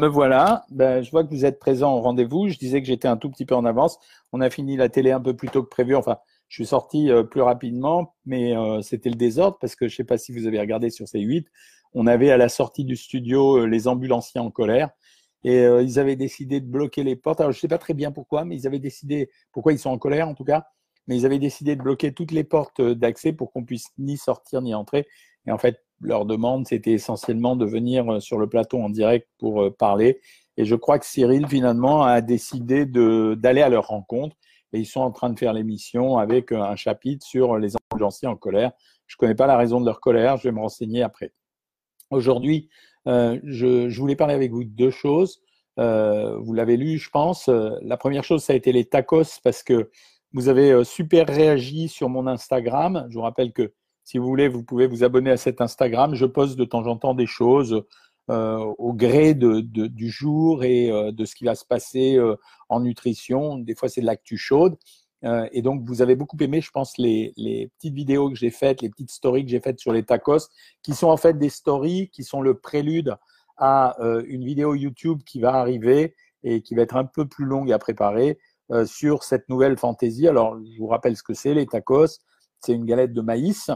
Me voilà, ben, je vois que vous êtes présent au rendez-vous. Je disais que j'étais un tout petit peu en avance. On a fini la télé un peu plus tôt que prévu. Enfin, je suis sorti euh, plus rapidement, mais euh, c'était le désordre parce que je ne sais pas si vous avez regardé sur C8. On avait à la sortie du studio euh, les ambulanciers en colère et ils avaient décidé de bloquer les portes. Alors, je ne sais pas très bien pourquoi, mais ils avaient décidé, pourquoi ils sont en colère en tout cas, mais ils avaient décidé de bloquer toutes les portes d'accès pour qu'on puisse ni sortir ni entrer. Et en fait, leur demande, c'était essentiellement de venir euh, sur le plateau en direct pour euh, parler. Et je crois que Cyril, finalement, a décidé d'aller à leur rencontre. Et ils sont en train de faire l'émission avec euh, un chapitre sur les ambulanciers en colère. Je ne connais pas la raison de leur colère, je vais me renseigner après. Aujourd'hui, je, je, voulais parler avec vous de deux choses. Vous l'avez lu, je pense. La première chose, ça a été les tacos parce que vous avez super réagi sur mon Instagram. Je vous rappelle que si vous voulez, vous pouvez vous abonner à cet Instagram. Je poste de temps en temps des choses euh, au gré du jour et euh, de ce qui va se passer euh, en nutrition. Des fois, c'est de l'actu chaude. et donc, vous avez beaucoup aimé, je pense, les petites vidéos que j'ai faites, les petites stories que j'ai faites sur les tacos, qui sont en fait des stories qui sont le prélude à une vidéo YouTube qui va arriver et qui va être un peu plus longue à préparer sur cette nouvelle fantaisie. Alors, je vous rappelle ce que c'est, les tacos. C'est une galette de maïs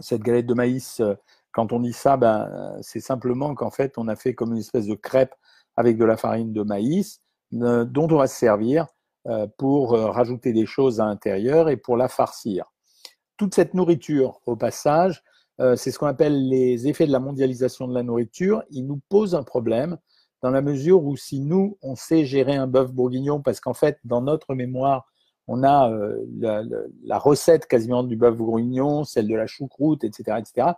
cette galette de maïs, euh, quand on dit ça, ben, euh, c'est simplement qu'en fait, on a fait comme une espèce de crêpe avec de la farine de maïs euh, dont on va se servir pour rajouter des choses à l'intérieur et pour la farcir. Toute cette nourriture, au passage, c'est ce qu'on appelle les effets de la mondialisation de la nourriture. Il nous pose un problème dans la mesure où si nous, on sait gérer un bœuf bourguignon, parce qu'en fait, dans notre mémoire, on a euh, la, recette quasiment du bœuf bourguignon, celle de la choucroute, etc., etc.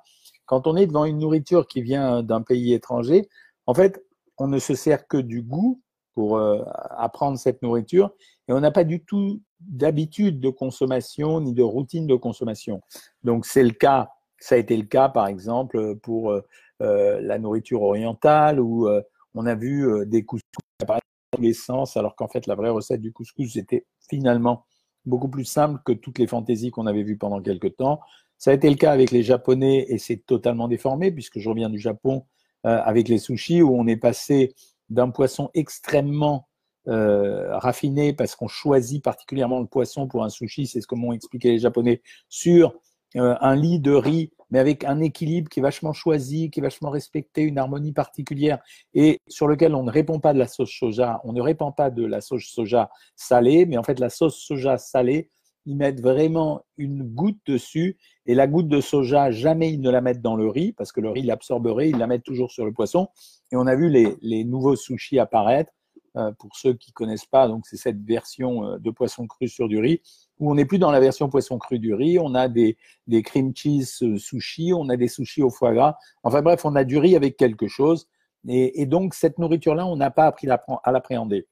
Quand on est devant une nourriture qui vient d'un pays étranger, en fait, on ne se sert que du goût pour euh, apprendre cette nourriture et on n'a pas du tout d'habitude de consommation ni de routine de consommation. Donc c'est le cas, ça a été le cas par exemple pour euh, la nourriture orientale où on a vu des couscous apparaître dans tous alors qu'en fait la vraie recette du couscous c'était finalement beaucoup plus simple que toutes les fantaisies qu'on avait vues pendant quelques temps. Ça a été le cas avec les Japonais et c'est totalement déformé puisque je reviens du Japon euh, avec les sushis où on est passé d'un poisson extrêmement euh, raffiné parce qu'on choisit particulièrement le poisson pour un sushi, c'est ce que m'ont expliqué les Japonais, sur euh, un lit de riz, mais avec un équilibre qui est vachement choisi, qui est vachement respecté, une harmonie particulière, et sur lequel on ne répond pas de la sauce soja, on ne répand pas de la sauce soja salée, mais en fait la sauce soja salée, ils mettent vraiment une goutte dessus, et la goutte de soja, jamais ils ne la mettent dans le riz, parce que le riz l'absorberait, ils la mettent toujours sur le poisson. Et on a vu les, les nouveaux sushis apparaître. Euh, pour ceux qui connaissent pas, donc c'est cette version euh, de poisson cru sur du riz où on n'est plus dans la version poisson cru du riz, on a des, des cream cheese euh, sushi, on a des sushis au foie gras. Enfin bref, on a du riz avec quelque chose. Et, donc, cette nourriture-là, on n'a pas appris à l'appréhender.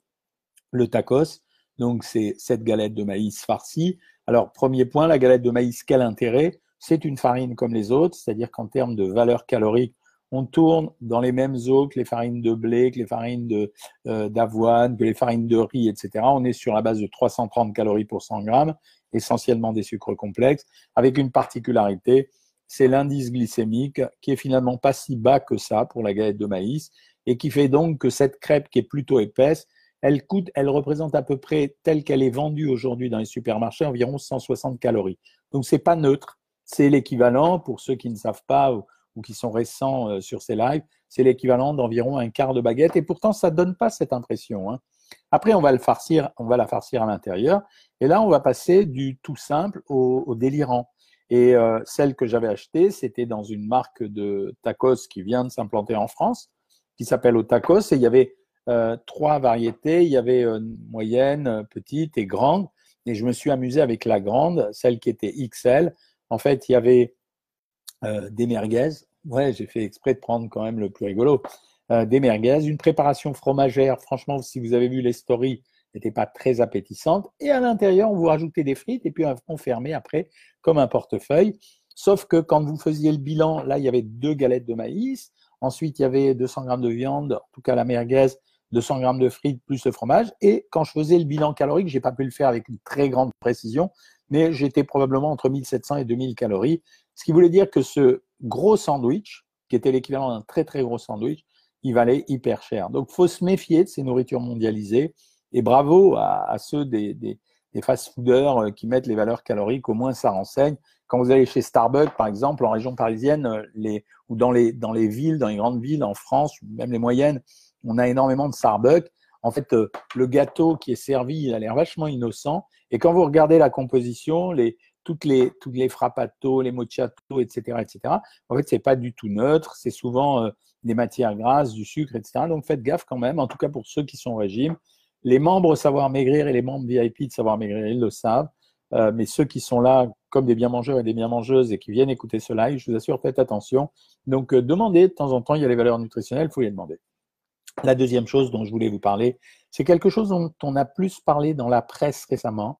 Le tacos, donc c'est cette galette de maïs farcie. Alors, premier point, la galette de maïs, quel intérêt? C'est une farine comme les autres, c'est-à-dire qu'en termes de valeur calorique, on tourne dans les mêmes eaux que les farines de blé, que les farines euh, d'avoine, que les farines de riz, etc. On est sur la base de 330 calories pour 100 grammes, essentiellement des sucres complexes, avec une particularité, c'est l'indice glycémique qui est finalement pas si bas que ça pour la galette de maïs et qui fait donc que cette crêpe qui est plutôt épaisse, elle coûte, elle représente à peu près telle qu'elle est vendue aujourd'hui dans les supermarchés environ 160 calories. Donc c'est pas neutre, c'est l'équivalent pour ceux qui ne savent pas qui sont récents euh, sur ces lives, c'est l'équivalent d'environ un quart de baguette. Et pourtant, ça ne donne pas cette impression. Hein. Après, on va le farcir, on va la farcir à l'intérieur. Et là, on va passer du tout simple au, délirant. Et euh, celle que j'avais achetée, c'était dans une marque de tacos qui vient de s'implanter en France, qui s'appelle au tacos. Et il y avait euh, trois variétés. Il y avait moyenne, petite et grande. Et je me suis amusé avec la grande, celle qui était XL. En fait, il y avait des merguez. Ouais, j'ai fait exprès de prendre quand même le plus rigolo. Euh, des merguez, une préparation fromagère. Franchement, si vous avez vu les stories, n'était pas très appétissante. Et à l'intérieur, on vous rajoutait des frites et puis on fermait après comme un portefeuille. Sauf que quand vous faisiez le bilan, là, il y avait deux galettes de maïs. Ensuite, il y avait 200 grammes de viande, en tout cas la merguez, 200 grammes de frites plus le fromage. Et quand je faisais le bilan calorique, j'ai pas pu le faire avec une très grande précision, mais j'étais probablement entre 1700 et 2000 calories. Ce qui voulait dire que ce gros sandwich, qui était l'équivalent d'un très très gros sandwich, il valait hyper cher. Donc, faut se méfier de ces nourritures mondialisées. Et bravo à, ceux des, fast-fooders euh, qui mettent les valeurs caloriques, au moins ça renseigne. Quand vous allez chez Starbucks, par exemple, en région parisienne, euh, ou dans les, dans les villes, dans les grandes villes en France, même les moyennes, on a énormément de Starbucks. En fait, euh, le gâteau qui est servi, il a l'air vachement innocent. Et quand vous regardez la composition, les, toutes les, toutes les frappato, les mochato, etc., etc., en fait, c'est pas du tout neutre. C'est souvent des matières grasses, du sucre, etc. Donc faites gaffe quand même, en tout cas pour ceux qui sont au régime. Les membres Savoir Maigrir et les membres VIP de Savoir Maigrir, ils le savent. Euh, mais ceux qui sont là comme des bien mangeurs et des bien mangeuses et qui viennent écouter ce live, je vous assure, faites attention. Donc euh, demandez de temps en temps, il y a les valeurs nutritionnelles, il faut les demander. La deuxième chose dont je voulais vous parler, c'est quelque chose dont on a plus parlé dans la presse récemment,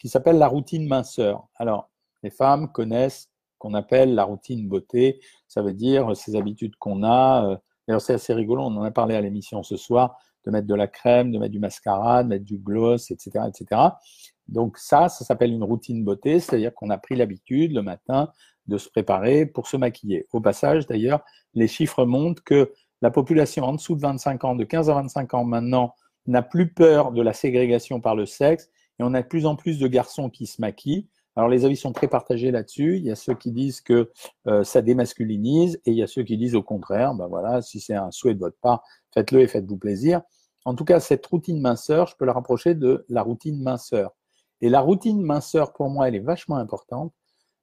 qui s'appelle la routine minceur. Alors, les femmes connaissent qu'on appelle la routine beauté. Ça veut dire ces habitudes qu'on a. Euh, d'ailleurs, c'est assez rigolo, on en a parlé à l'émission ce soir, de mettre de la crème, de mettre du mascara, de mettre du gloss, etc. etc. Donc ça, ça s'appelle une routine beauté, c'est-à-dire qu'on a pris l'habitude le matin de se préparer pour se maquiller. Au passage, d'ailleurs, les chiffres montrent que la population en dessous de 25 ans, de 15 à 25 ans maintenant, n'a plus peur de la ségrégation par le sexe et on a de plus en plus de garçons qui se maquillent. Alors les avis sont très partagés là-dessus. Il y a ceux qui disent que euh, ça démasculinise et il y a ceux qui disent au contraire, ben voilà, si c'est un souhait de votre part, faites-le et faites-vous plaisir. En tout cas, cette routine minceur, je peux la rapprocher de la routine minceur. Et la routine minceur, pour moi, elle est vachement importante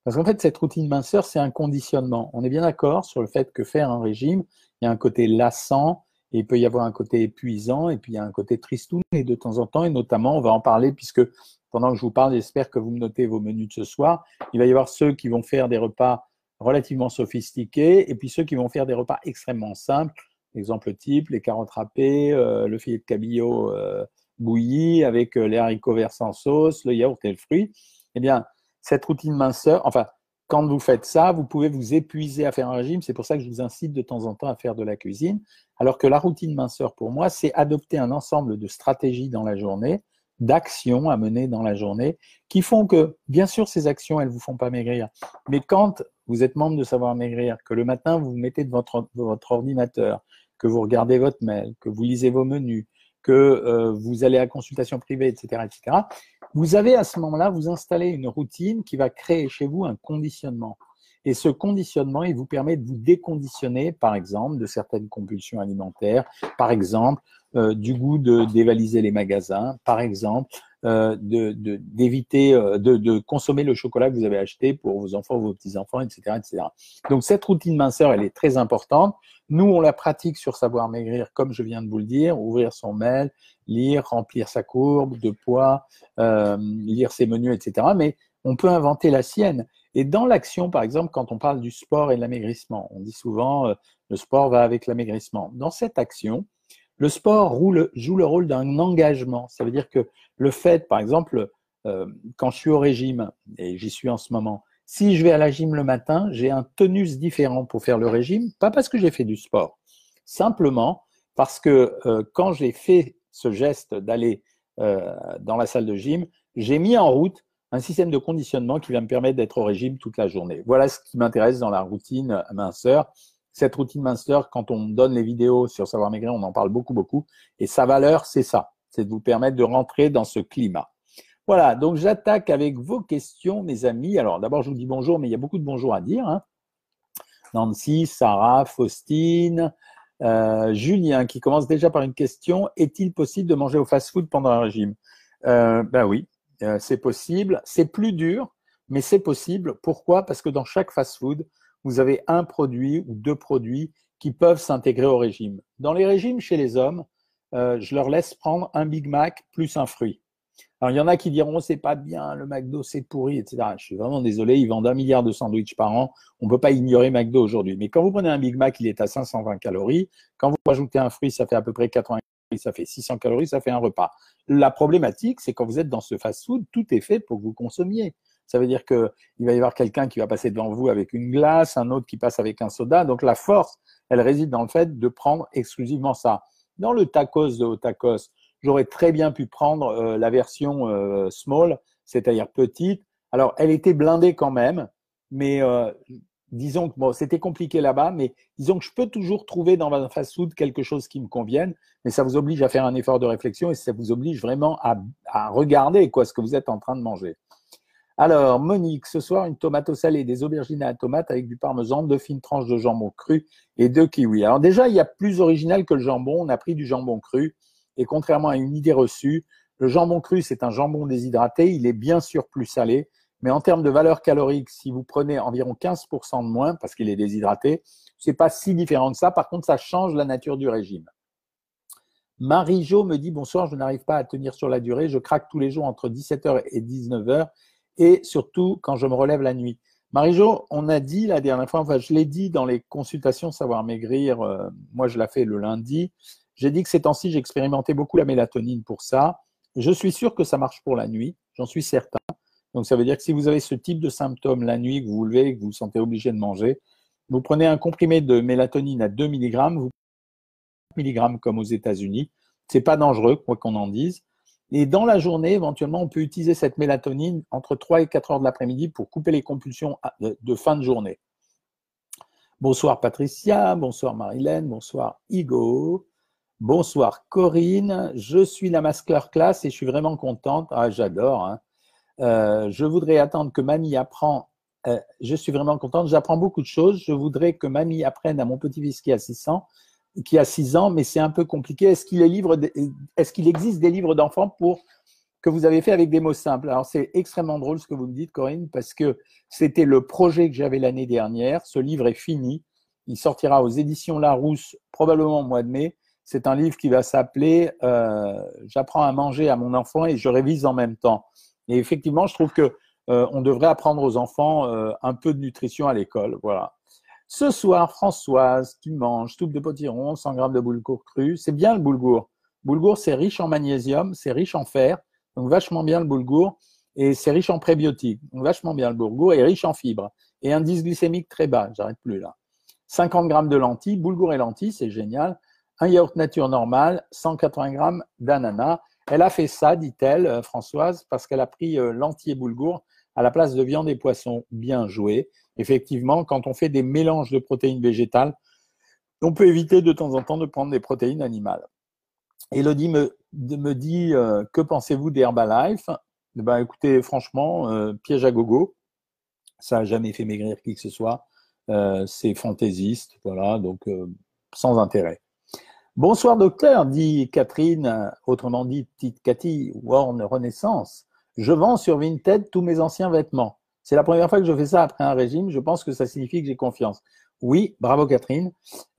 parce qu'en fait, cette routine minceur, c'est un conditionnement. On est bien d'accord sur le fait que faire un régime, il y a un côté lassant, il peut y avoir un côté épuisant, et puis il y a un côté tristoun, et de temps en temps, et notamment, on va en parler, puisque pendant que je vous parle, j'espère que vous me notez vos menus de ce soir. Il va y avoir ceux qui vont faire des repas relativement sophistiqués et puis ceux qui vont faire des repas extrêmement simples. Exemple type, les carottes râpées, euh, le filet de cabillaud euh, bouilli avec euh, les haricots verts sans sauce, le yaourt et le fruit. Eh bien, cette routine minceur, enfin, quand vous faites ça, vous pouvez vous épuiser à faire un régime. C'est pour ça que je vous incite de temps en temps à faire de la cuisine. Alors que la routine minceur, pour moi, c'est adopter un ensemble de stratégies dans la journée d'actions à mener dans la journée qui font que, bien sûr, ces actions, elles vous font pas maigrir. Mais quand vous êtes membre de Savoir Maigrir, que le matin, vous vous mettez devant votre, votre ordinateur, que vous regardez votre mail, que vous lisez vos menus, que euh, vous allez à consultation privée, etc., etc., vous avez à ce moment-là, vous installez une routine qui va créer chez vous un conditionnement. Et ce conditionnement, il vous permet de vous déconditionner, par exemple, de certaines compulsions alimentaires, par exemple, euh, du goût de dévaliser les magasins, par exemple, euh, d'éviter de, de, de, consommer le chocolat que vous avez acheté pour vos enfants vos petits-enfants, etc., etc. Donc cette routine minceur, elle est très importante. Nous, on la pratique sur Savoir Maigrir, comme je viens de vous le dire, ouvrir son mail, lire, remplir sa courbe de poids, euh, lire ses menus, etc. Mais on peut inventer la sienne. Et dans l'action, par exemple, quand on parle du sport et de l'amaigrissement, on dit souvent euh, le sport va avec l'amaigrissement. Dans cette action, le sport joue le rôle d'un engagement. Ça veut dire que le fait, par exemple, euh, quand je suis au régime, et j'y suis en ce moment, si je vais à la gym le matin, j'ai un tonus différent pour faire le régime, pas parce que j'ai fait du sport, simplement parce que euh, quand j'ai fait ce geste d'aller dans la salle de gym, j'ai mis en route un système de conditionnement qui va me permettre d'être au régime toute la journée. Voilà ce qui m'intéresse dans la routine minceur. Cette routine minceur, quand on donne les vidéos sur Savoir Maigrir, on en parle beaucoup, beaucoup. Et sa valeur, c'est ça. C'est de vous permettre de rentrer dans ce climat. Voilà, donc j'attaque avec vos questions, mes amis. Alors d'abord, je vous dis bonjour, mais il y a beaucoup de bonjours à dire. Hein. Nancy, Sarah, Faustine, euh, Julien, qui commence déjà par une question. Est-il possible de manger au fast-food pendant un régime? Euh, Ben oui, euh, c'est possible. C'est plus dur, mais c'est possible. Pourquoi? Parce que dans chaque fast-food, vous avez un produit ou deux produits qui peuvent s'intégrer au régime. Dans les régimes chez les hommes, euh, je leur laisse prendre un Big Mac plus un fruit. Alors, il y en a qui diront c'est pas bien, le McDo c'est pourri, etc. Je suis vraiment désolé, ils vendent un milliard de sandwichs par an. On ne peut pas ignorer McDo aujourd'hui. Mais quand vous prenez un Big Mac, il est à 520 calories. Quand vous rajoutez un fruit, ça fait à peu près 80 ça fait 600 calories, ça fait un repas. La problématique, c'est quand vous êtes dans ce fast-food, tout est fait pour que vous consommiez. Ça veut dire qu'il va y avoir quelqu'un qui va passer devant vous avec une glace, un autre qui passe avec un soda. Donc la force, elle réside dans le fait de prendre exclusivement ça. Dans le tacos de tacos, j'aurais très bien pu prendre euh, la version euh, small, c'est-à-dire petite. Alors elle était blindée quand même, mais euh, disons que c'était compliqué là-bas, mais disons que je peux toujours trouver dans un fast-food quelque chose qui me convienne, mais ça vous oblige à faire un effort de réflexion et ça vous oblige vraiment à, à regarder quoi ce que vous êtes en train de manger. Alors, Monique, ce soir, une tomate au salé, des aubergines à la tomate avec du parmesan, deux fines tranches de jambon cru et deux kiwis. Alors déjà, il y a plus original que le jambon. On a pris du jambon cru. Et contrairement à une idée reçue, le jambon cru, c'est un jambon déshydraté. Il est bien sûr plus salé. Mais en termes de valeur calorique, si vous prenez environ 15% de moins, parce qu'il est déshydraté, c'est pas si différent que ça. Par contre, ça change la nature du régime. Marie-Jo me dit Bonsoir, je n'arrive pas à tenir sur la durée. Je craque tous les jours entre 17h et 19h et surtout quand je me relève la nuit. Marie-Jo, on a dit la dernière fois, enfin je l'ai dit dans les consultations Savoir Maigrir, euh, moi je l'ai fait le lundi, j'ai dit que ces temps-ci j'expérimentais beaucoup la mélatonine pour ça. Je suis sûr que ça marche pour la nuit, j'en suis certain. Donc ça veut dire que si vous avez ce type de symptômes la nuit, que vous vous levez, que vous vous sentez obligé de manger, vous prenez un comprimé de mélatonine à 2 mg, vous 2 mg comme aux États-Unis. C'est pas dangereux, quoi qu'on en dise. Et dans la journée, éventuellement, on peut utiliser cette mélatonine entre 3 et 4 heures de l'après-midi pour couper les compulsions de fin de journée. Bonsoir Patricia, bonsoir Marilène, bonsoir Igo, bonsoir Corinne. Je suis la masterclass et je suis vraiment contente. Ah, j'adore. Hein. Euh, je voudrais attendre que mamie apprend. Euh, je suis vraiment contente. J'apprends beaucoup de choses. Je voudrais que mamie apprenne à mon petit-fils qui a 600 qui a 6 ans, mais c'est un peu compliqué. Est-ce qu'il est qu'il existe des livres d'enfants pour que vous avez fait avec des mots simples? Alors c'est extrêmement drôle ce que vous me dites, Corinne, parce que c'était le projet que j'avais l'année dernière. Ce livre est fini. Il sortira aux éditions Larousse probablement au mois de mai. C'est un livre qui va s'appeler euh, J'apprends à manger à mon enfant et je révise en même temps. Et effectivement, je trouve que euh, on devrait apprendre aux enfants euh, un peu de nutrition à l'école. Voilà. Ce soir, Françoise, tu manges soupe de potiron, 100 grammes de boulgour cru. C'est bien le boulgour. Boulgour, c'est riche en magnésium, c'est riche en fer, donc vachement bien le boulgour. Et c'est riche en prébiotiques, donc vachement bien le boulgour, et riche en fibres. Et indice glycémique très bas, j'arrête plus là. 50 grammes de lentilles, boulgour et lentilles, c'est génial. Un yaourt nature normal, 180 grammes d'ananas. Elle a fait ça, dit-elle, euh, Françoise, parce qu'elle a pris euh, lentilles et boulgour à la place de viande et poisson. Bien joué effectivement, quand on fait des mélanges de protéines végétales, on peut éviter de temps en temps de prendre des protéines animales. Elodie me, me dit euh, Que pensez-vous d'Herbalife eh ben, Écoutez, franchement, piège à gogo. Ça n'a jamais fait maigrir qui que ce soit. C'est fantaisiste, voilà, donc sans intérêt. Bonsoir docteur, dit Catherine, autrement dit petite Cathy, Warn Renaissance. Je vends sur Vinted tous mes anciens vêtements. C'est la première fois que je fais ça après un régime. Je pense que ça signifie que j'ai confiance. Oui, bravo Catherine.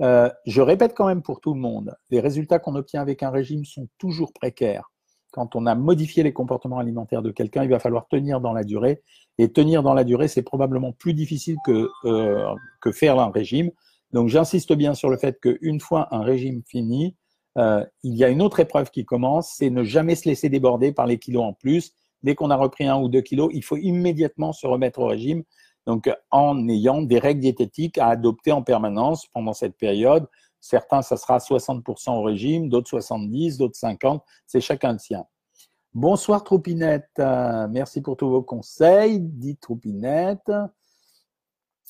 Euh, je répète quand même pour tout le monde, les résultats qu'on obtient avec un régime sont toujours précaires. Quand on a modifié les comportements alimentaires de quelqu'un, il va falloir tenir dans la durée. Et tenir dans la durée, c'est probablement plus difficile que, euh, que faire un régime. Donc j'insiste bien sur le fait qu'une fois un régime fini, euh, il y a une autre épreuve qui commence, c'est ne jamais se laisser déborder par les kilos en plus dès qu'on a repris un ou deux kilos, il faut immédiatement se remettre au régime. Donc, en ayant des règles diététiques à adopter en permanence pendant cette période. Certains, ça sera 60% au régime, d'autres 70, d'autres 50. C'est chacun le sien. Bonsoir Troupinette. merci pour tous vos conseils, dit Troupinette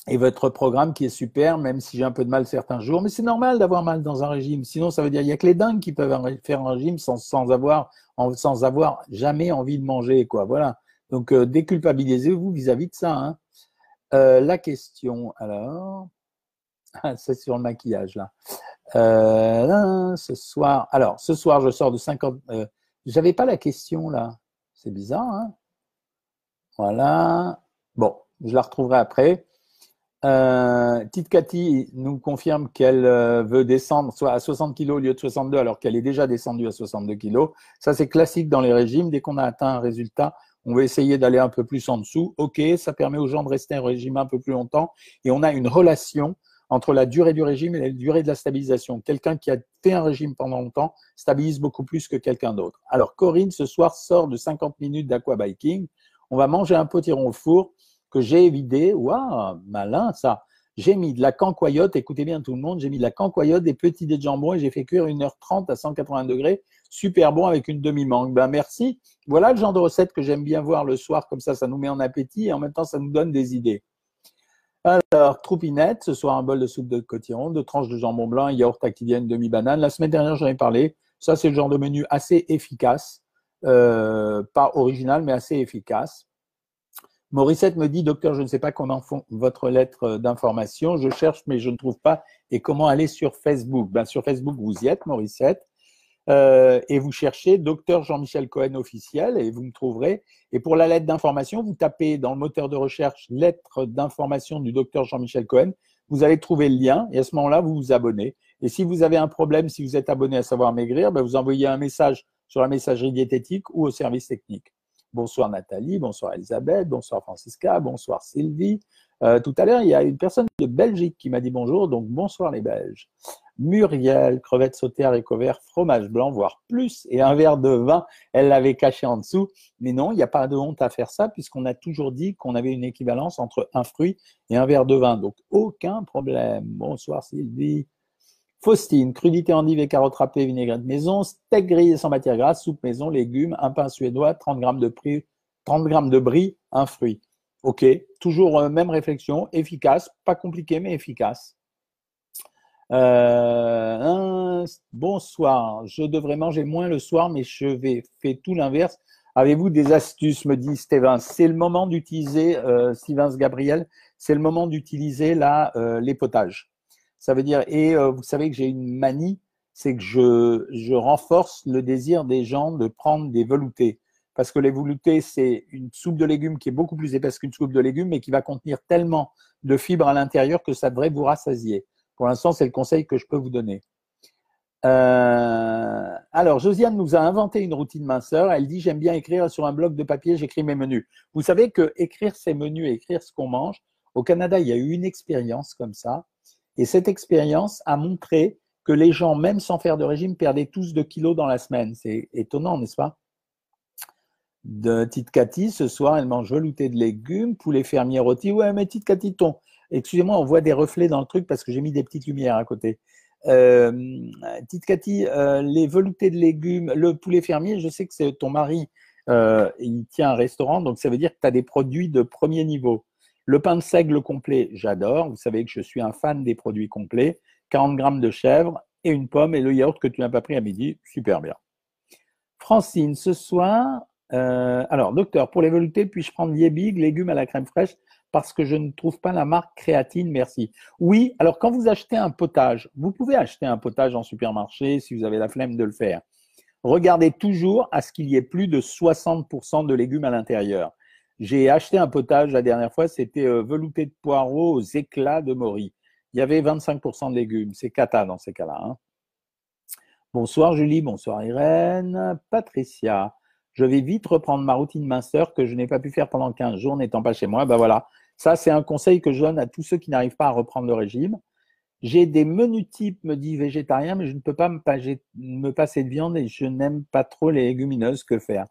et votre programme qui est super, même si j'ai un peu de mal certains jours. Mais c'est normal d'avoir mal dans un régime. Sinon, ça veut dire qu'il n'y a que les dingues qui peuvent faire un régime sans, sans, avoir, sans avoir jamais envie de manger. Quoi. Voilà. Donc, euh, déculpabilisez-vous vis-à-vis de ça. Hein. Euh, la question, alors, ah, c'est sur le maquillage là. Euh, ce soir, alors, ce soir, je sors de 50. Euh, J'avais pas la question là. C'est bizarre. Hein voilà. Bon, je la retrouverai après. Euh, Tite Cathy nous confirme qu'elle euh, veut descendre soit à 60 kg au lieu de 62 alors qu'elle est déjà descendue à 62 kg. Ça, c'est classique dans les régimes. Dès qu'on a atteint un résultat, on va essayer d'aller un peu plus en dessous. OK, ça permet aux gens de rester au régime un peu plus longtemps et on a une relation entre la durée du régime et la durée de la stabilisation. Quelqu'un qui a fait un régime pendant longtemps stabilise beaucoup plus que quelqu'un d'autre. Alors, Corinne, ce soir, sort de 50 minutes d'aquabiking. On va manger un potiron au four que j'ai vidé. Waouh, malin ça. J'ai mis de la cancoyote, écoutez bien tout le monde, j'ai mis de la cancoyote, des petits dés de jambon et j'ai fait cuire 1h30 à 180 degrés. Super bon avec une demi-mangue. Ben merci. Voilà le genre de recette que j'aime bien voir le soir, comme ça, ça nous met en appétit et en même temps, ça nous donne des idées. Alors, troupinette, ce soir un bol de soupe de cotillon, deux tranches de jambon blanc, yaourt activien, demi-banane. La semaine dernière, j'en ai parlé. Ça, c'est le genre de menu assez efficace. Euh, pas original, mais assez efficace. Morissette me dit, docteur, je ne sais pas comment font votre lettre d'information. Je cherche, mais je ne trouve pas. Et comment aller sur Facebook? Ben, Sur Facebook, vous y êtes, Morissette. Euh, et vous cherchez docteur Jean-Michel Cohen officiel et vous me trouverez. Et pour la lettre d'information, vous tapez dans le moteur de recherche lettre d'information du docteur Jean-Michel Cohen. Vous allez trouver le lien et à ce moment-là, vous vous abonnez. Et si vous avez un problème, si vous êtes abonné à Savoir Maigrir, ben vous envoyez un message sur la messagerie diététique ou au service technique. Bonsoir Nathalie, bonsoir Elisabeth, bonsoir Francisca, bonsoir Sylvie. Euh, tout à l'heure, il y a une personne de Belgique qui m'a dit bonjour, donc bonsoir les Belges. Muriel, crevettes sautées, haricots verts, fromage blanc, voire plus, et un verre de vin. Elle l'avait caché en dessous. Mais non, il n'y a pas de honte à faire ça, puisqu'on a toujours dit qu'on avait une équivalence entre un fruit et un verre de vin. Donc, aucun problème. Bonsoir Sylvie. Faustine, crudité endive et carottes râpées, vinaigrette maison, steak grillé sans matière grasse, soupe maison, légumes, un pain suédois, 30 grammes de, prix, 30 grammes de brie, un fruit. Ok, toujours euh, même réflexion, efficace, pas compliqué mais efficace. Euh, bonsoir, je devrais manger moins le soir, mais je vais faire tout l'inverse. Avez-vous des astuces, me dit Stéphane C'est le moment d'utiliser, euh, Gabriel, c'est le moment d'utiliser là euh, les potages. Ça veut dire, et euh, vous savez que j'ai une manie, c'est que je, je renforce le désir des gens de prendre des veloutés. Parce que les veloutés, c'est une soupe de légumes qui est beaucoup plus épaisse qu'une soupe de légumes, mais qui va contenir tellement de fibres à l'intérieur que ça devrait vous rassasier. Pour l'instant, c'est le conseil que je peux vous donner. Euh, alors, Josiane nous a inventé une routine minceur. Elle dit J'aime bien écrire sur un bloc de papier, j'écris mes menus. Vous savez que écrire ses menus et écrire ce qu'on mange, au Canada, il y a eu une expérience comme ça. Et cette expérience a montré que les gens, même sans faire de régime, perdaient tous 2 kilos dans la semaine. C'est étonnant, n'est-ce pas? De Tite Cathy, ce soir, elle mange velouté de légumes, poulet fermier rôti. Ouais, mais Tite Cathy, ton, Excusez-moi, on voit des reflets dans le truc parce que j'ai mis des petites lumières à côté. Euh, Tite Cathy, euh, les veloutés de légumes, le poulet fermier, je sais que c'est ton mari, euh, il tient un restaurant, donc ça veut dire que tu as des produits de premier niveau. Le pain de seigle complet, j'adore. Vous savez que je suis un fan des produits complets. 40 grammes de chèvre et une pomme et le yaourt que tu n'as pas pris à midi, super bien. Francine, ce soir, euh, alors docteur, pour les veloutés, puis-je prendre Yebig, légumes à la crème fraîche parce que je ne trouve pas la marque créatine, merci. Oui, alors quand vous achetez un potage, vous pouvez acheter un potage en supermarché si vous avez la flemme de le faire. Regardez toujours à ce qu'il y ait plus de 60% de légumes à l'intérieur. J'ai acheté un potage la dernière fois, c'était euh, velouté de poireaux aux éclats de Maury. Il y avait 25% de légumes. C'est cata dans ces cas-là. Hein. Bonsoir Julie, bonsoir Irène. Patricia, je vais vite reprendre ma routine minceur que je n'ai pas pu faire pendant 15 jours n'étant pas chez moi. Ben voilà, ça, c'est un conseil que je donne à tous ceux qui n'arrivent pas à reprendre le régime. J'ai des menus types, me dit végétarien, mais je ne peux pas me, passer de viande et je n'aime pas trop les légumineuses. Que faire?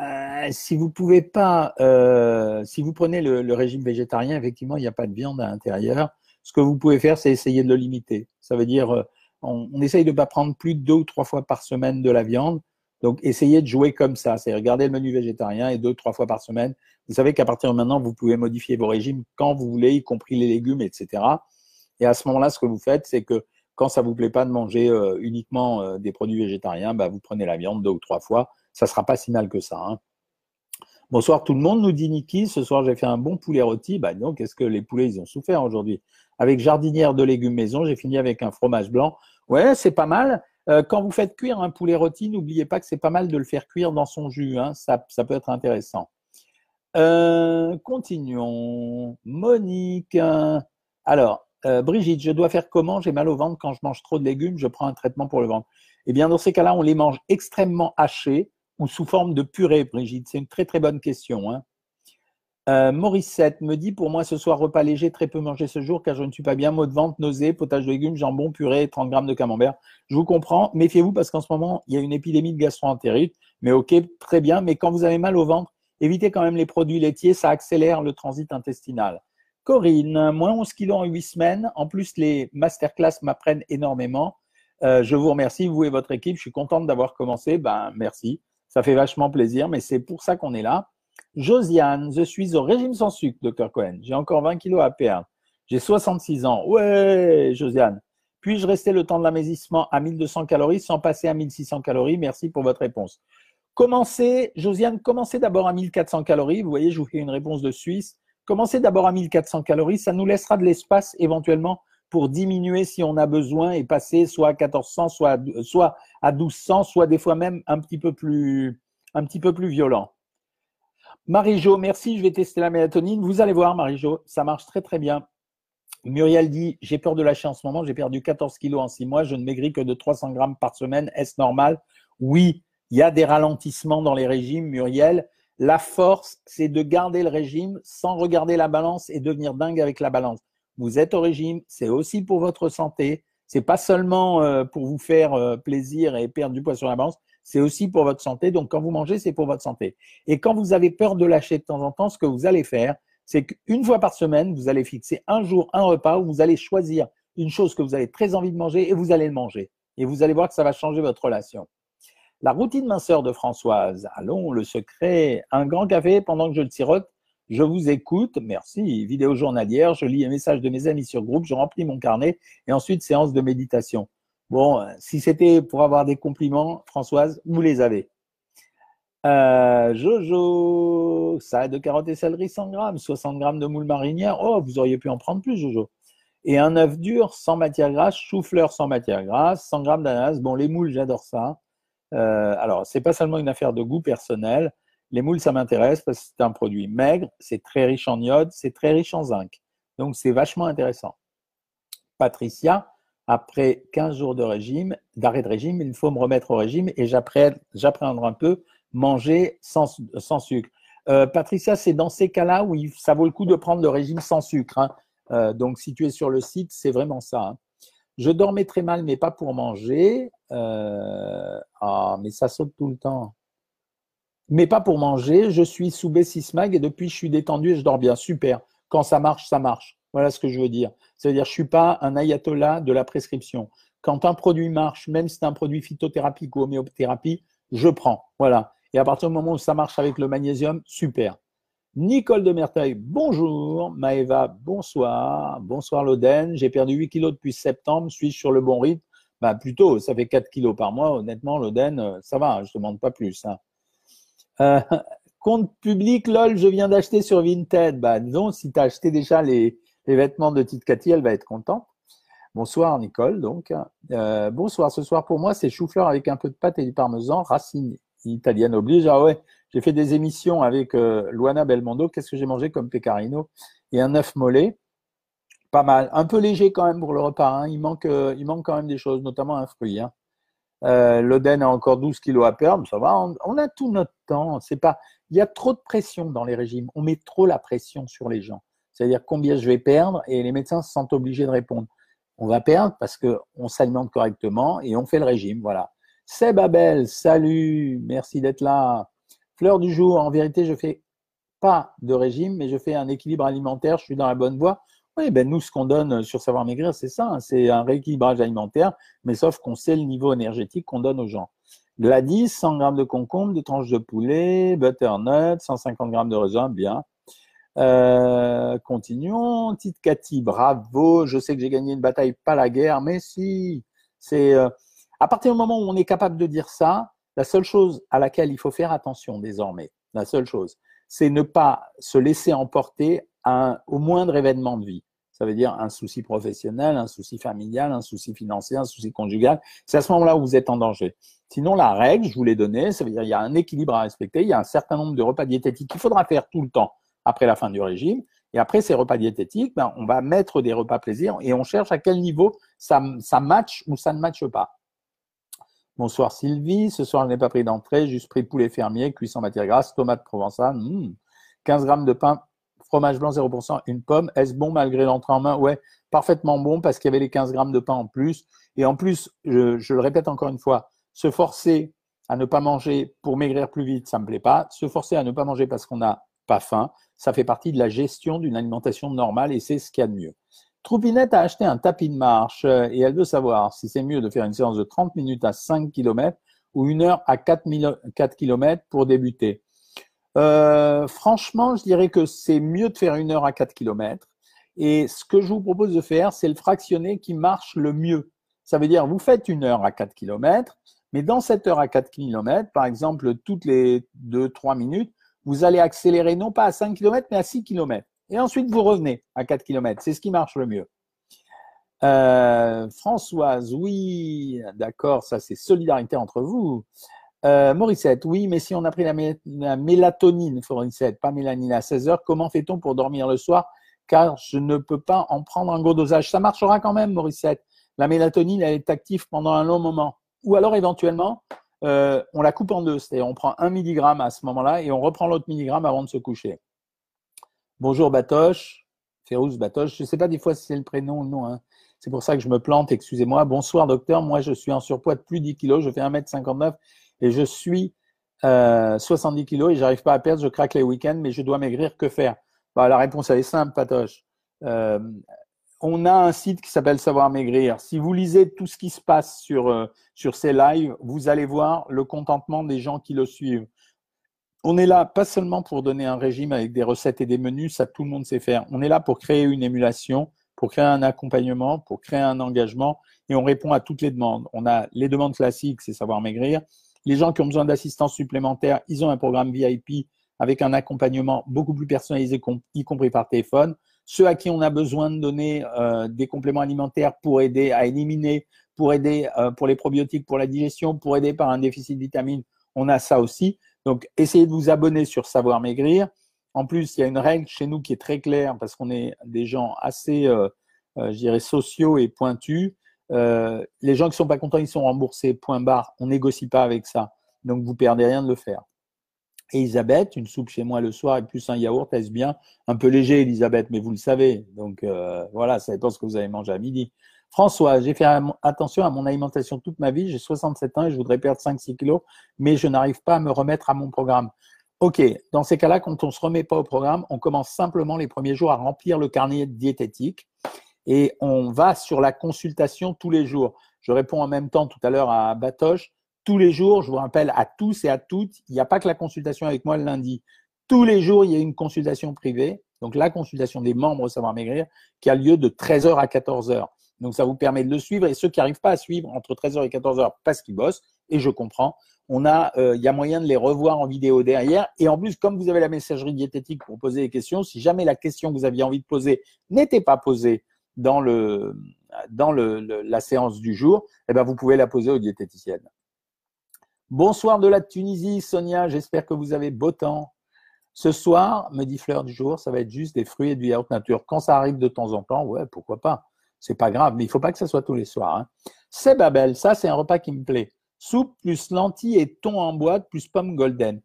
Euh, Si vous pouvez pas, euh, si vous prenez le, régime végétarien, effectivement, il n'y a pas de viande à l'intérieur. Ce que vous pouvez faire, c'est essayer de le limiter. Ça veut dire, euh, on, essaye de ne pas prendre plus de deux ou trois fois par semaine de la viande. Donc, essayez de jouer comme ça. C'est regarder le menu végétarien et deux, trois fois par semaine. Vous savez qu'à partir de maintenant, vous pouvez modifier vos régimes quand vous voulez, y compris les légumes, etc. Et à ce moment-là, ce que vous faites, c'est que quand ça vous plaît pas de manger euh, uniquement des produits végétariens, bah, vous prenez la viande deux ou trois fois. Ça sera pas si mal que ça. Hein. Bonsoir tout le monde, nous dit Niki. Ce soir, j'ai fait un bon poulet rôti. Bah, donc, est-ce que les poulets, ils ont souffert aujourd'hui? Avec jardinière de légumes maison, j'ai fini avec un fromage blanc. Ouais, c'est pas mal. Euh, quand vous faites cuire un poulet rôti, n'oubliez pas que c'est pas mal de le faire cuire dans son jus. Hein. Ça, peut être intéressant. Euh, continuons. Monique. Alors, euh, Brigitte, je dois faire comment? J'ai mal au ventre quand je mange trop de légumes. Je prends un traitement pour le ventre. Eh bien, dans ces cas-là, on les mange extrêmement hachés ou sous forme de purée, Brigitte? C'est une très très bonne question. Hein. Euh, me dit pour moi ce soir repas léger, très peu mangé ce jour car je ne suis pas bien, mot de vente, nausée, potage de légumes, jambon, purée, 30 grammes de camembert. Je vous comprends, méfiez-vous parce qu'en ce moment il y a une épidémie de gastroentérite. Mais ok, très bien, mais quand vous avez mal au ventre, évitez quand même les produits laitiers, ça accélère le transit intestinal. Corinne, moins 11 kilos en 8 semaines. En plus, les masterclass m'apprennent énormément. Euh, je vous remercie, vous et votre équipe. Je suis contente d'avoir commencé. Ben, merci. Ça fait vachement plaisir, mais c'est pour ça qu'on est là. Josiane, je suis au régime sans sucre, docteur Cohen. J'ai encore 20 kilos à perdre. J'ai 66 ans. Ouais, Josiane. Puis-je rester le temps de l'amaisissement à 1200 calories sans passer à 1600 calories? Merci pour votre réponse. Commencez, Josiane, commencez d'abord à 1400 calories. Vous voyez, je vous fais une réponse de Suisse. Commencez d'abord à 1400 calories. Ça nous laissera de l'espace éventuellement pour diminuer si on a besoin et passer soit à 1400, soit à, soit à 1200, soit des fois même un petit peu plus, un petit peu plus violent. Marie-Jo, merci, je vais tester la mélatonine. Vous allez voir, Marie-Jo, ça marche très très bien. Muriel dit J'ai peur de lâcher en ce moment, j'ai perdu 14 kilos en 6 mois, je ne maigris que de 300 grammes par semaine. Est-ce normal? Oui, il y a des ralentissements dans les régimes, Muriel. La force, c'est de garder le régime sans regarder la balance et devenir dingue avec la balance. Vous êtes au régime, c'est aussi pour votre santé. C'est pas seulement euh, pour vous faire euh, plaisir et perdre du poids sur la balance, c'est aussi pour votre santé. Donc, quand vous mangez, c'est pour votre santé. Et quand vous avez peur de lâcher de temps en temps, ce que vous allez faire, c'est qu'une fois par semaine, vous allez fixer un jour, un repas où vous allez choisir une chose que vous avez très envie de manger et vous allez le manger. Et vous allez voir que ça va changer votre relation. La routine minceur de Françoise. Allons, le secret. Un grand café pendant que je le sirote. Je vous écoute. Merci. Vidéo journalière. Je lis un message de mes amis sur groupe. Je remplis mon carnet. Et ensuite, séance de méditation. Bon, si c'était pour avoir des compliments, Françoise, vous les avez. Euh, Jojo, salade de carottes et céleri 100 grammes, 60 grammes de moule marinière. Oh, vous auriez pu en prendre plus, Jojo. Et un œuf dur sans matière grasse, chou-fleur sans matière grasse, 100 grammes d'ananas. Bon, les moules, j'adore ça. Euh, alors, c'est pas seulement une affaire de goût personnel. Les moules, ça m'intéresse parce que c'est un produit maigre, c'est très riche en iode, c'est très riche en zinc. Donc, c'est vachement intéressant. Patricia, après 15 jours de régime, d'arrêt de régime, il faut me remettre au régime et j'appréhende un peu manger sans, sucre. Euh, Patricia, c'est dans ces cas-là où ça vaut le coup de prendre le régime sans sucre. Hein. Euh, donc, si tu es sur le site, c'est vraiment ça. Hein. Je dormais très mal, mais pas pour manger. Euh, ah, mais ça saute tout le temps. Mais pas pour manger. Je suis sous B6 et depuis, je suis détendu et je dors bien. Super. Quand ça marche, ça marche. Voilà ce que je veux dire. C'est-à-dire, je suis pas un ayatollah de la prescription. Quand un produit marche, même si c'est un produit phytothérapique ou homéothérapie, je prends. Voilà. Et à partir du moment où ça marche avec le magnésium, super. Nicole de Merteuil, bonjour. Maëva, bonsoir. Bonsoir Loden. J'ai perdu 8 kilos depuis septembre. Suis-je sur le bon rythme? Bah, Plutôt, ça fait 4 kilos par mois. Honnêtement, Loden, euh, ça va, je ne demande pas plus. Hein. Euh, compte public, lol, je viens d'acheter sur Vinted. Bah, disons, si tu as acheté déjà les, vêtements de Tite Cathy, elle va être contente. Bonsoir Nicole, donc. Euh, bonsoir, ce soir pour moi, c'est chou-fleur avec un peu de pâte et du parmesan, racine italienne oblige. Ah ouais, j'ai fait des émissions avec euh, Luana Belmondo. Qu'est-ce que j'ai mangé comme pecorino? Et un œuf mollet Pas mal. Un peu léger quand même pour le repas. Hein. Il, manque, euh, il manque quand même des choses, notamment un fruit. Hein. Euh, L'Oden a encore 12 kilos à perdre. Ça va. On, a tout notre temps. C'est pas. Il y a trop de pression dans les régimes. On met trop la pression sur les gens. C'est-à-dire combien je vais perdre et les médecins se sentent obligés de répondre. On va perdre parce qu'on s'alimente correctement et on fait le régime. Voilà. Seb Abel, salut, merci d'être là. Fleur du jour, en vérité, je fais pas de régime, mais je fais un équilibre alimentaire, je suis dans la bonne voie. Oui, ben nous, ce qu'on donne sur Savoir Maigrir, c'est ça, hein, c'est un rééquilibrage alimentaire, mais sauf qu'on sait le niveau énergétique qu'on donne aux gens. Gladys, 100 grammes de concombre, des tranches de poulet, butternut, 150 grammes de raisin, bien. Euh, continuons. Tite Cathy, bravo. Je sais que j'ai gagné une bataille, pas la guerre, mais si. C'est euh, à partir du moment où on est capable de dire ça, la seule chose à laquelle il faut faire attention désormais, la seule chose, c'est ne pas se laisser emporter au moindre événement de vie. Ça veut dire un souci professionnel, un souci familial, un souci financier, un souci conjugal. C'est à ce moment-là où vous êtes en danger. Sinon, la règle, je vous l'ai donnée, ça veut dire qu'il y a un équilibre à respecter, il y a un certain nombre de repas diététiques qu'il faudra faire tout le temps après la fin du régime. Et après ces repas diététiques, ben, on va mettre des repas plaisir et on cherche à quel niveau ça, ça ou ça ne matche pas. Bonsoir Sylvie, ce soir je n'ai pas pris d'entrée, juste pris poulet fermier, cuisson matière grasse, tomate provençale, 15 hmm. grammes de pain, fromage blanc 0%, une pomme. Est-ce bon malgré l'entrée en main? Ouais, parfaitement bon parce qu'il y avait les 15 grammes de pain en plus. Et en plus, je, le répète encore une fois, se forcer à ne pas manger pour maigrir plus vite, ça ne me plaît pas. Se forcer à ne pas manger parce qu'on n'a pas faim, ça fait partie de la gestion d'une alimentation normale et c'est ce qu'il y a de mieux. Troupinette a acheté un tapis de marche euh, et elle veut savoir si c'est mieux de faire une séance de 30 minutes à 5 km ou une heure à 4, km pour débuter. Euh, franchement, je dirais que c'est mieux de faire une heure à 4 km. Et ce que je vous propose de faire, c'est le fractionné qui marche le mieux. Ça veut dire, vous faites une heure à 4 km, mais dans cette heure à 4 km, par exemple, toutes les 2-3 minutes, vous allez accélérer non pas à 5 km, mais à 6 km. Et ensuite, vous revenez à 4 km. C'est ce qui marche le mieux. Euh, Françoise, oui, d'accord, ça c'est solidarité entre vous. Euh, Morissette, oui, mais si on a pris la, mélatonine, Morissette, pas mélanine à 16 heures, comment fait-on pour dormir le soir? Car je ne peux pas en prendre un gros dosage. Ça marchera quand même, Morissette. La mélatonine, elle est active pendant un long moment. Ou alors, éventuellement, euh, on la coupe en deux. C'est-à-dire, on prend un milligramme à ce moment-là et on reprend l'autre milligramme avant de se coucher. Bonjour, Batoche. Férouz Batoche. Je ne sais pas des fois si c'est le prénom ou non. Hein. C'est pour ça que je me plante, excusez-moi. Bonsoir, docteur. Moi, je suis en surpoids de plus de 10 kilos. Je fais 1m59 et je suis euh, 70 kilos et j'arrive pas à perdre. Je craque les week-ends, mais je dois maigrir. Que faire? Bah, La réponse, elle est simple, Patoche. Euh, on a un site qui s'appelle Savoir Maigrir. Si vous lisez tout ce qui se passe sur, euh, sur ces lives, vous allez voir le contentement des gens qui le suivent. On est là pas seulement pour donner un régime avec des recettes et des menus, ça tout le monde sait faire. On est là pour créer une émulation, pour créer un accompagnement, pour créer un engagement et on répond à toutes les demandes. On a les demandes classiques, c'est savoir maigrir. Les gens qui ont besoin d'assistance supplémentaire, ils ont un programme VIP avec un accompagnement beaucoup plus personnalisé, y compris par téléphone. Ceux à qui on a besoin de donner euh, des compléments alimentaires pour aider à éliminer, pour aider euh, pour les probiotiques, pour la digestion, pour aider par un déficit de vitamines, on a ça aussi. Donc, essayez de vous abonner sur Savoir Maigrir. En plus, il y a une règle chez nous qui est très claire parce qu'on est des gens assez, euh, euh, je dirais, sociaux et pointus. Euh, les gens qui ne sont pas contents, ils sont remboursés, point barre. On négocie pas avec ça. Donc, vous perdez rien de le faire. Et Elisabeth, une soupe chez moi le soir et plus un yaourt, est-ce bien? Un peu léger, Elisabeth, mais vous le savez. Donc, voilà, ça dépend ce que vous avez mangé à midi. François, j'ai fait attention à mon alimentation toute ma vie. J'ai 67 ans et je voudrais perdre 5-6 kilos, mais je n'arrive pas à me remettre à mon programme. OK, dans ces cas-là, quand on ne se remet pas au programme, on commence simplement les premiers jours à remplir le carnet diététique et on va sur la consultation tous les jours. Je réponds en même temps tout à l'heure à Batoche. Tous les jours, je vous rappelle à tous et à toutes, il n'y a pas que la consultation avec moi le lundi. Tous les jours, il y a une consultation privée, donc la consultation des membres Savoir Maigrir, qui a lieu de 13h à 14h. Donc ça vous permet de le suivre et ceux qui n'arrivent pas à suivre entre 13h et 14h parce qu'ils bossent, et je comprends, on a, euh, il y a moyen de les revoir en vidéo derrière. Et en plus, comme vous avez la messagerie diététique pour poser des questions, si jamais la question que vous aviez envie de poser n'était pas posée dans le dans le, la séance du jour, eh ben vous pouvez la poser aux diététiciennes. Bonsoir de la Tunisie, Sonia. J'espère que vous avez beau temps. Ce soir, me dit Fleur du jour, ça va être juste des fruits et du yaourt nature. Quand ça arrive de temps en temps, ouais, pourquoi pas. C'est pas grave, mais il faut pas que ça soit tous les soirs. Hein. C'est Babel, ça c'est un repas qui me plaît. Soupe plus lentilles et thon en boîte plus pommes golden.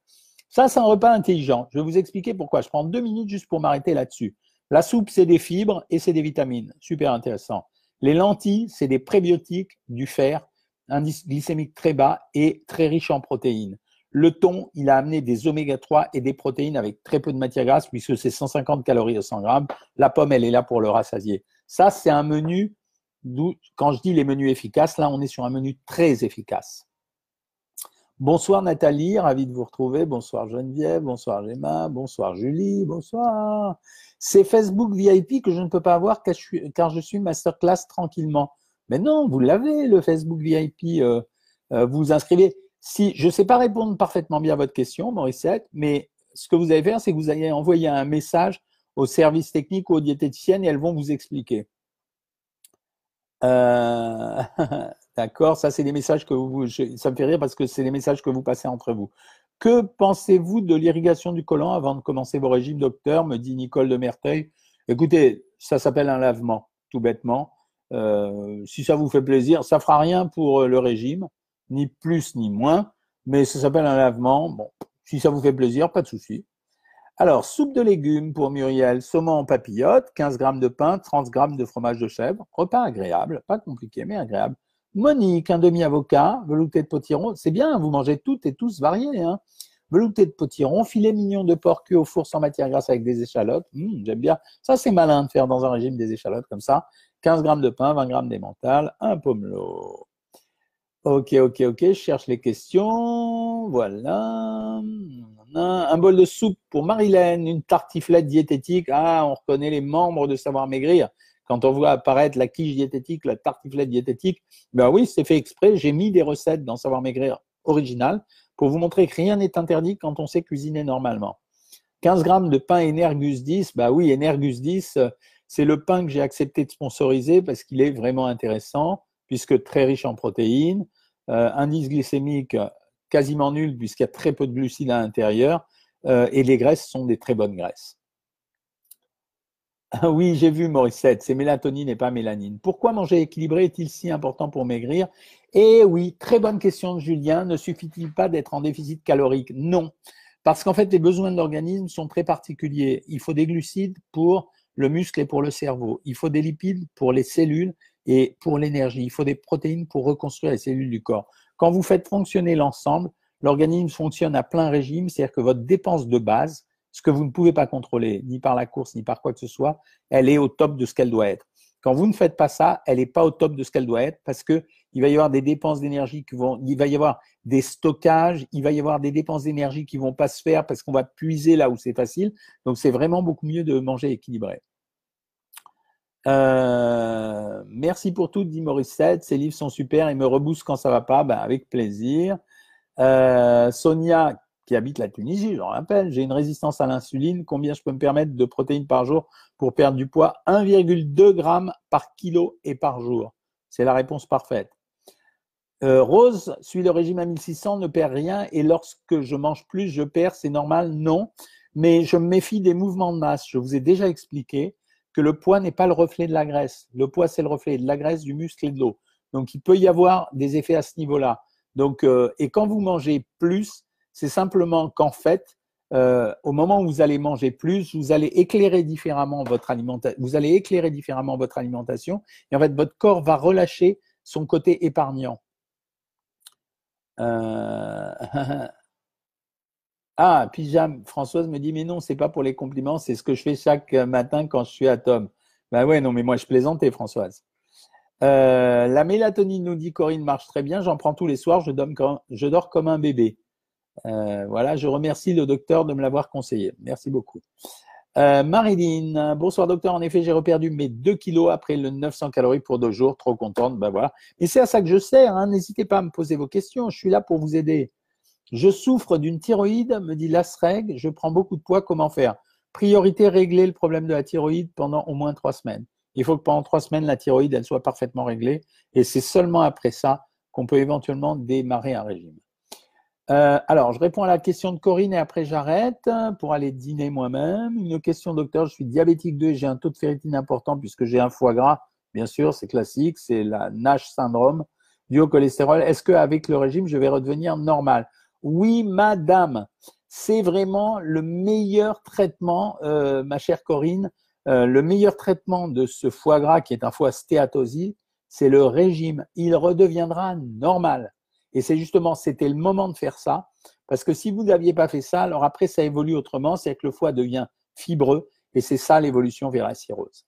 Ça, c'est un repas intelligent. Je vais vous expliquer pourquoi. Je prends deux minutes juste pour m'arrêter là-dessus. La soupe, c'est des fibres et c'est des vitamines. Super intéressant. Les lentilles, c'est des prébiotiques, du fer, indice glycémique très bas et très riche en protéines. Le thon, il a amené des oméga 3 et des protéines avec très peu de matière grasse puisque c'est 150 calories au 100 grammes. La pomme, elle est là pour le rassasier. Ça, c'est un menu quand je dis les menus efficaces, là, on est sur un menu très efficace. Bonsoir Nathalie, ravi de vous retrouver. Bonsoir Geneviève, bonsoir Gemma, bonsoir Julie, bonsoir. C'est Facebook VIP que je ne peux pas avoir car je suis masterclass tranquillement. Mais non, vous l'avez, le Facebook VIP. Euh, euh, vous vous inscrivez. Si je ne sais pas répondre parfaitement bien à votre question, Mauricette, mais ce que vous allez faire, c'est que vous allez envoyer un message au service technique ou aux diététiciennes et elles vont vous expliquer. Euh, d'accord, ça c'est des messages que vous, ça me fait rire parce que c'est des messages que vous passez entre vous. Que pensez-vous de l'irrigation du colon avant de commencer vos régimes, docteur me dit Nicole de Merteuil. Écoutez, ça s'appelle un lavement, tout bêtement. Euh, si ça vous fait plaisir, ça fera rien pour le régime, ni plus ni moins, mais ça s'appelle un lavement. Bon, si ça vous fait plaisir, pas de souci. Alors, soupe de légumes pour Muriel, saumon en papillote, 15 grammes de pain, 30 grammes de fromage de chèvre. Repas agréable, pas compliqué, mais agréable. Monique, un demi-avocat, velouté de potiron. C'est bien, vous mangez toutes et tous variés. Hein. Velouté de potiron, filet mignon de porc cuit au four sans matière grasse avec des échalotes. Hum, j'aime bien. Ça, c'est malin de faire dans un régime des échalotes comme ça. 15 grammes de pain, 20 grammes d'émental, un pomelo. Ok, ok, ok, je cherche les questions. Voilà. Un bol de soupe pour Marilène, une tartiflette diététique. Ah, on reconnaît les membres de Savoir Maigrir. Quand on voit apparaître la quiche diététique, la tartiflette diététique, ben oui, c'est fait exprès. J'ai mis des recettes dans Savoir Maigrir original pour vous montrer que rien n'est interdit quand on sait cuisiner normalement. 15 grammes de pain Energus 10, bah oui, Energus 10, c'est le pain que j'ai accepté de sponsoriser parce qu'il est vraiment intéressant, puisque très riche en protéines, euh, indice glycémique quasiment nul puisqu'il y a très peu de glucides à l'intérieur, euh, et les graisses sont des très bonnes graisses. Ah oui, j'ai vu Morissette, c'est mélatonine et pas mélanine. Pourquoi manger équilibré est-il si important pour maigrir? Eh oui, très bonne question de Julien. Ne suffit-il pas d'être en déficit calorique? Non, parce qu'en fait, les besoins de l'organisme sont très particuliers. Il faut des glucides pour le muscle et pour le cerveau. Il faut des lipides pour les cellules et pour l'énergie. Il faut des protéines pour reconstruire les cellules du corps. Quand vous faites fonctionner l'ensemble, l'organisme fonctionne à plein régime, c'est-à-dire que votre dépense de base, ce que vous ne pouvez pas contrôler, ni par la course, ni par quoi que ce soit, elle est au top de ce qu'elle doit être. Quand vous ne faites pas ça, elle n'est pas au top de ce qu'elle doit être parce que il va y avoir des dépenses d'énergie qui vont, il va y avoir des stockages, il va y avoir des dépenses d'énergie qui vont pas se faire parce qu'on va puiser là où c'est facile. Donc c'est vraiment beaucoup mieux de manger équilibré. Euh, merci pour tout, dit Morissette. Ces livres sont super et me rebooste quand ça va pas. Ben, avec plaisir. Euh, Sonia, qui habite la Tunisie, je le rappelle, j'ai une résistance à l'insuline. Combien je peux me permettre de protéines par jour pour perdre du poids? 1,2 g par kilo et par jour. C'est la réponse parfaite. Euh, Rose suit le régime à 1600, ne perd rien et lorsque je mange plus, je perds, c'est normal? Non, mais je me méfie des mouvements de masse. Je vous ai déjà expliqué que le poids n'est pas le reflet de la graisse. Le poids, c'est le reflet de la graisse, du muscle et de l'eau. Donc, il peut y avoir des effets à ce niveau-là. Donc, euh, et quand vous mangez plus, c'est simplement qu'en fait, euh, au moment où vous allez manger plus, vous allez éclairer différemment votre alimentation. Vous allez éclairer différemment votre alimentation, et en fait, votre corps va relâcher son côté épargnant. Euh... Ah, pyjama. Françoise me dit, mais non, c'est pas pour les compliments, c'est ce que je fais chaque matin quand je suis à Tom. Ben ouais, non, mais moi je plaisantais, Françoise. Euh, la mélatonine nous dit Corinne marche très bien, j'en prends tous les soirs, je, dors comme un bébé. Euh, voilà, je remercie le docteur de me l'avoir conseillé. Merci beaucoup. Euh, Marilyn, bonsoir docteur. En effet, j'ai reperdu mes 2 kilos après le 900 calories pour deux jours. Trop contente. Ben voilà. Mais c'est à ça que je sers. Hein. N'hésitez pas à me poser vos questions. Je suis là pour vous aider. Je souffre d'une thyroïde, me dit Lasreg, je prends beaucoup de poids, comment faire? Priorité, régler le problème de la thyroïde pendant au moins trois semaines. Il faut que pendant trois semaines, la thyroïde, elle soit parfaitement réglée. Et c'est seulement après ça qu'on peut éventuellement démarrer un régime. Euh, alors, je réponds à la question de Corinne et après j'arrête pour aller dîner moi-même. Une question, docteur, je suis diabétique 2 et j'ai un taux de ferritine important puisque j'ai un foie gras. Bien sûr, c'est classique, c'est la NASH syndrome du haut cholestérol. Est-ce qu'avec le régime, je vais redevenir normal? Oui, madame, c'est vraiment le meilleur traitement, euh, ma chère Corinne, euh, le meilleur traitement de ce foie gras qui est un foie stéatosile, c'est le régime. Il redeviendra normal. Et c'est justement, c'était le moment de faire ça, parce que si vous n'aviez pas fait ça, alors après, ça évolue autrement, c'est que le foie devient fibreux, et c'est ça l'évolution vers la cirrhose.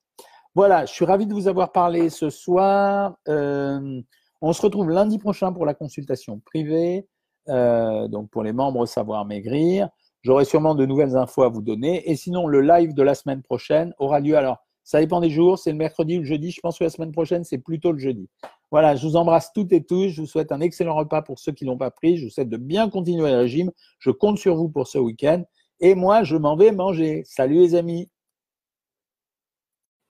Voilà, je suis ravi de vous avoir parlé ce soir. Euh, on se retrouve lundi prochain pour la consultation privée. Euh, donc pour les membres Savoir Maigrir. J'aurai sûrement de nouvelles infos à vous donner. Et sinon, le live de la semaine prochaine aura lieu. Alors, ça dépend des jours, c'est le mercredi ou le jeudi. Je pense que la semaine prochaine, c'est plutôt le jeudi. Voilà, je vous embrasse toutes et tous. Je vous souhaite un excellent repas pour ceux qui ne l'ont pas pris. Je vous souhaite de bien continuer le régime. Je compte sur vous pour ce week-end. Et moi, je m'en vais manger. Salut les amis.